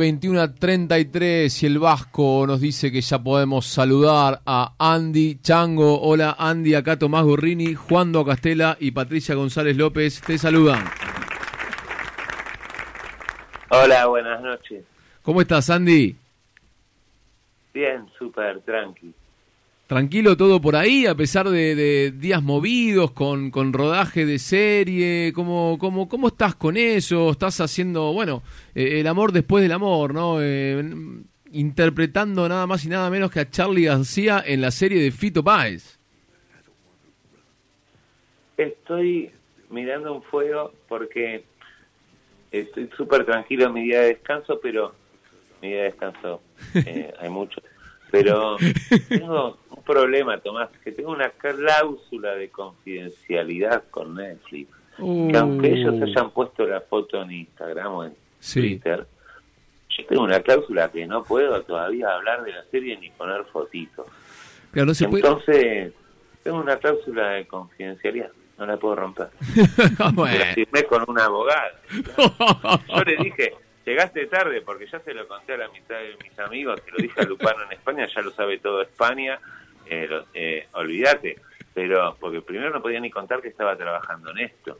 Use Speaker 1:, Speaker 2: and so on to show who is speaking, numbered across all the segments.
Speaker 1: 21 a 33 y el Vasco nos dice que ya podemos saludar a Andy Chango. Hola Andy, acá Tomás Gorrini, Juan Do Castela y Patricia González López te saludan.
Speaker 2: Hola, buenas noches.
Speaker 1: ¿Cómo estás Andy?
Speaker 2: Bien, súper tranqui.
Speaker 1: Tranquilo todo por ahí, a pesar de, días movidos, con, con, rodaje de serie. ¿Cómo, cómo, ¿Cómo estás con eso? Estás haciendo, bueno, eh, el amor después del amor, ¿no? Eh, interpretando nada más y nada menos que a Charlie García en la serie de Fito Páez.
Speaker 2: Estoy mirando un fuego porque estoy súper tranquilo en mi día de descanso, pero mi día de descanso eh, hay mucho pero tengo problema, Tomás, que tengo una cláusula de confidencialidad con Netflix. Que aunque uh. ellos hayan puesto la foto en Instagram o en Twitter, yo tengo una cláusula que no puedo todavía hablar de la serie ni poner fotitos. Entonces, tengo una cláusula de confidencialidad, no la puedo romper. bueno. La firmé con un abogado. Yo le dije, llegaste tarde porque ya se lo conté a la mitad de mis amigos, que lo dije a Lupano en España, ya lo sabe todo España, eh, eh, olvídate, pero porque primero no podía ni contar que estaba trabajando en esto,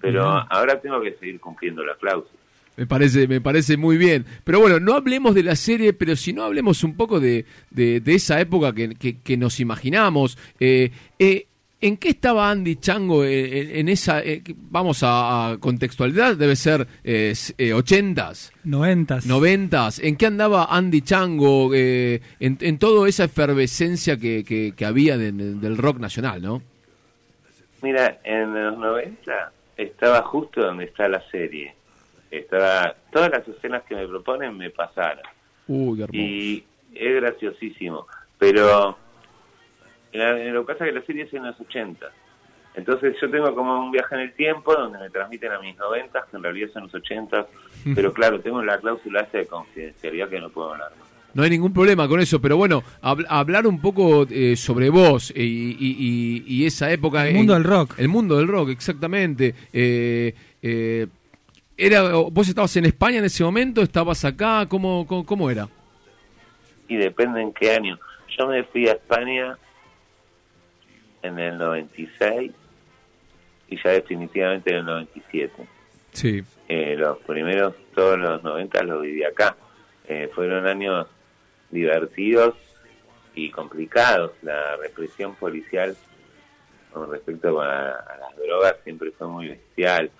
Speaker 2: pero ahora tengo que seguir cumpliendo la cláusula.
Speaker 1: Me parece, me parece muy bien. Pero bueno, no hablemos de la serie, pero si no hablemos un poco de, de, esa época que, que, nos imaginamos. Eh, eh, ¿En qué estaba Andy Chango en, esa, eh, vamos a, contextualidad, debe ser eh, eh, ochentas?
Speaker 3: Noventas.
Speaker 1: Noventas. ¿En qué andaba Andy Chango en, en, toda esa efervescencia que, que, había del rock nacional, no?
Speaker 2: Mira, en los 90 estaba justo donde está la serie. Estaba, todas las escenas que me proponen me pasaron.
Speaker 1: Uy,
Speaker 2: Y es graciosísimo. Pero lo que pasa es que la serie es en los 80. Entonces yo tengo como un viaje en el tiempo donde me transmiten a mis 90, que en realidad son los 80, pero claro, tengo la cláusula esa de confidencialidad que no puedo hablar.
Speaker 1: No hay ningún problema con eso, pero bueno, hablar un poco eh, sobre vos y, esa época.
Speaker 3: El mundo del rock.
Speaker 1: El mundo del rock, exactamente. Eh, eh, era, ¿Vos estabas en España en ese momento? ¿Estabas acá? ¿Cómo, cómo, cómo era?
Speaker 2: Y depende en qué año. Yo me fui a España en el 96 y ya definitivamente en el 97.
Speaker 1: Sí.
Speaker 2: Eh, los primeros, todos los 90 los viví acá. Eh, fueron años divertidos y complicados. La represión policial con respecto a, las drogas siempre fue muy bestial.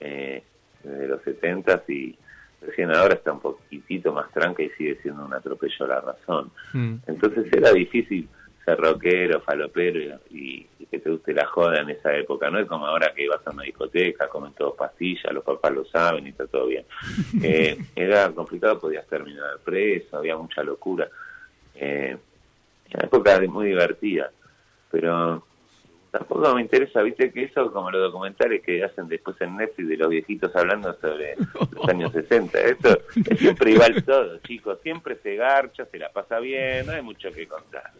Speaker 2: Eh, desde los 70 y recién ahora está un poquitito más tranca y sigue siendo un atropello a la razón. Mm. Entonces era difícil ser rockero, falopero y, que te guste la joda en esa época. No es como ahora que vas a una discoteca, comen todos pastillas, los papás lo saben y está todo bien. Eh, era complicado, podías terminar preso, había mucha locura. Eh, una época muy divertida, pero tampoco me interesa, viste, que eso como los documentales que hacen después en Netflix de los viejitos hablando sobre los años 60. Esto es siempre igual todo, chicos. Siempre se garcha, se la pasa bien, no hay mucho que contar.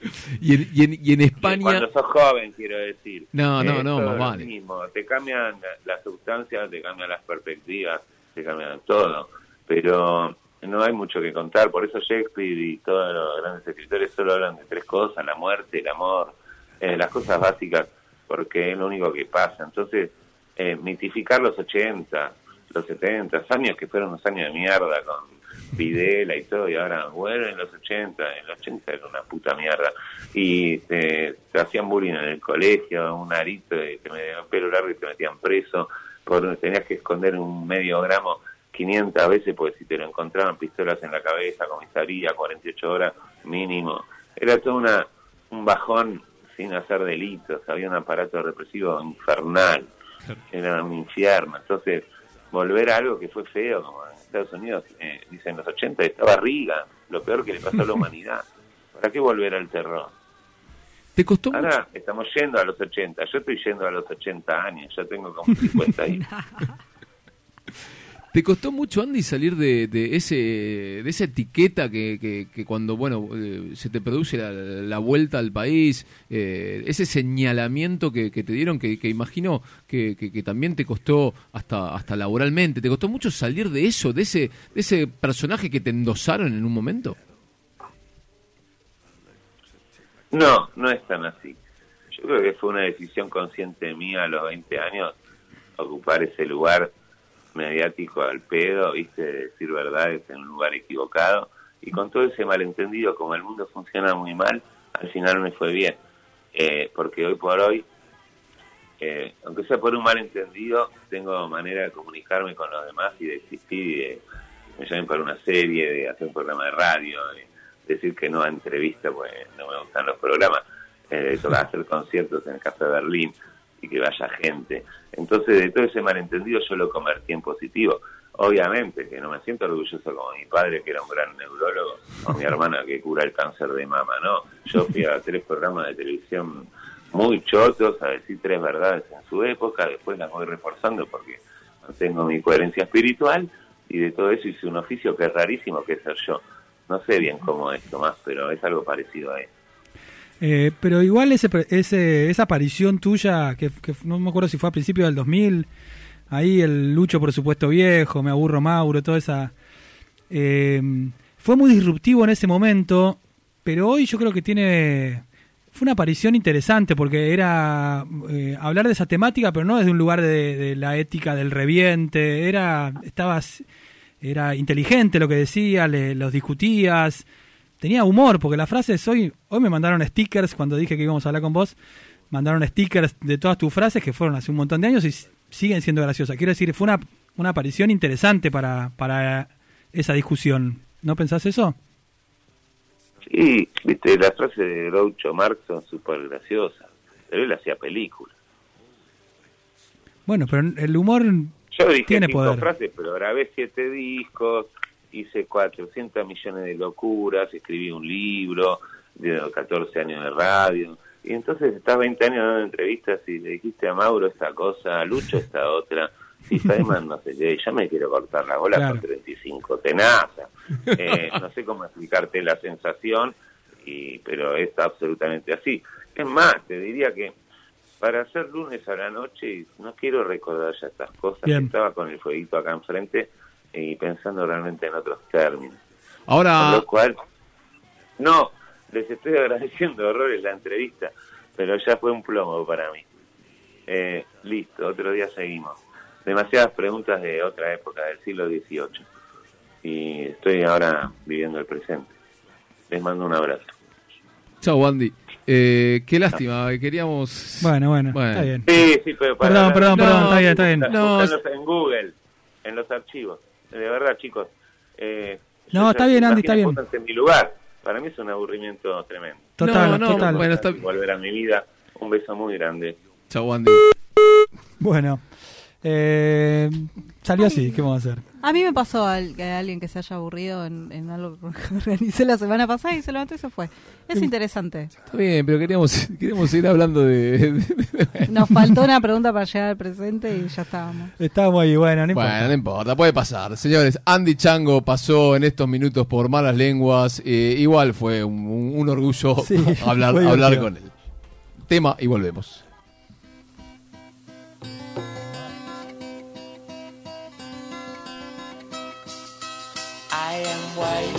Speaker 1: y, en, y, en, y en España...
Speaker 2: Cuando sos joven, quiero decir.
Speaker 1: No, no, no, más vale.
Speaker 2: Mismo. Te cambian las sustancias, te cambian las perspectivas, te cambian todo. Pero no hay mucho que contar. Por eso Shakespeare y todos los grandes escritores solo hablan de tres cosas, la muerte, el amor, eh, las cosas básicas, porque es lo único que pasa. Entonces, eh, mitificar los 80, los 70 años que fueron unos años de mierda con Videla y todo, y ahora, bueno, en los 80, en los 80 era una puta mierda. Y te, hacían bullying en el colegio, un arito, y te metían pelo largo y te metían preso, por, tenías que esconder un medio gramo 500 veces, porque si te lo encontraban pistolas en la cabeza, comisaría, 48 horas mínimo. Era todo una, un bajón sin hacer delitos, había un aparato represivo infernal, era un infierno. Entonces, volver a algo que fue feo, como Estados Unidos, eh, dice en los 80, estaba Riga, lo peor que le pasó a la humanidad. ¿Para qué volver al terror?
Speaker 1: ¿Te costó
Speaker 2: Ahora estamos yendo a los 80, yo estoy yendo a los 80 años, ya tengo como 50 años.
Speaker 1: ¿Te costó mucho, Andy, salir de, ese de esa etiqueta que, que, cuando bueno eh, se te produce la, vuelta al país, eh, ese señalamiento que, te dieron, que, imagino que, también te costó hasta hasta laboralmente, ¿te costó mucho salir de eso, de ese, de ese personaje que te endosaron en un momento?
Speaker 2: No, no es tan así. Yo creo que fue una decisión consciente mía a los 20 años ocupar ese lugar mediático al pedo, viste, decir verdades en un lugar equivocado. Y con todo ese malentendido, como el mundo funciona muy mal, al final me fue bien. Eh, porque hoy por hoy, eh, aunque sea por un malentendido, tengo manera de comunicarme con los demás y de existir, y de, me llamen para una serie, de hacer un programa de radio, de decir que no a entrevista, pues no me gustan los programas, eh, de hacer conciertos en el Café Berlín y que vaya gente. Entonces, de todo ese malentendido yo lo convertí en positivo. Obviamente que no me siento orgulloso como mi padre, que era un gran neurólogo, o mi hermana que cura el cáncer de mama, no. Yo fui a tres programas de televisión muy chotos a decir tres verdades en su época, después las voy reforzando porque tengo mi coherencia espiritual y de todo eso hice un oficio que es rarísimo, que es ser yo. No sé bien cómo es, Tomás, pero es algo parecido a eso.
Speaker 3: Eh, pero igual ese, ese, esa aparición tuya, que, no me acuerdo si fue a principios del 2000, ahí el Lucho por supuesto viejo, me aburro Mauro, toda esa... Eh, fue muy disruptivo en ese momento, pero hoy yo creo que tiene... Fue una aparición interesante porque era eh, hablar de esa temática, pero no desde un lugar de, la ética del reviente, era, estabas, era inteligente lo que decías, los discutías, tenía humor, porque las frases hoy, hoy me mandaron stickers cuando dije que íbamos a hablar con vos, mandaron stickers de todas tus frases que fueron hace un montón de años y siguen siendo graciosas. Quiero decir, fue una, una aparición interesante para, para esa discusión. ¿No pensás eso?
Speaker 2: Sí, viste, las frases de Groucho Marx son súper graciosas, pero él hacía películas.
Speaker 3: Bueno, pero el humor
Speaker 2: Yo dije tiene cinco frases, pero grabé siete discos, hice 400 millones de locuras, escribí un libro, de 14 años de radio. Y entonces estás 20 años dando entrevistas y le dijiste a Mauro esta cosa, a Lucho esta otra. Y Simon no sé ya me quiero cortar la bola con 35 tenaza. Eh, no sé cómo explicarte la sensación, y, pero es absolutamente así. Es más, te diría que para hacer lunes a la noche, no quiero recordar ya estas cosas. Estaba con el fueguito acá enfrente y pensando realmente en otros términos.
Speaker 1: Ahora...
Speaker 2: lo cual, no, les estoy agradeciendo horrores la entrevista, pero ya fue un plomo para mí. Eh, listo, otro día seguimos. Demasiadas preguntas de otra época, del siglo XVIII. Y estoy ahora viviendo el presente. Les mando un abrazo.
Speaker 1: Chao, Andy. Eh, qué lástima, queríamos...
Speaker 3: Bueno, bueno, está bien.
Speaker 2: Sí, sí, pero
Speaker 3: Perdón, perdón, perdón, está bien, está bien.
Speaker 2: No, en Google, en los archivos de verdad, chicos. Eh,
Speaker 3: no, está bien, Andy, está bien.
Speaker 2: En mi lugar. Para mí es un aburrimiento tremendo.
Speaker 3: Total, no, total.
Speaker 2: Bueno, está... Volver a mi vida. Un beso muy grande.
Speaker 1: Chau, Andy.
Speaker 3: Bueno, eh, salió así, ¿qué vamos a hacer?
Speaker 4: A mí me pasó que alguien que se haya aburrido en, algo que organicé la semana pasada y se levantó y se fue. Es interesante.
Speaker 1: Está bien, pero queríamos, queríamos seguir hablando de,
Speaker 4: Nos faltó una pregunta para llegar al presente y ya estábamos.
Speaker 3: Estábamos ahí, bueno, no importa.
Speaker 1: Bueno, no importa, puede pasar. Señores, Andy Chango pasó en estos minutos por malas lenguas. Eh, igual fue un, orgullo hablar, hablar con él. Tema y volvemos. play.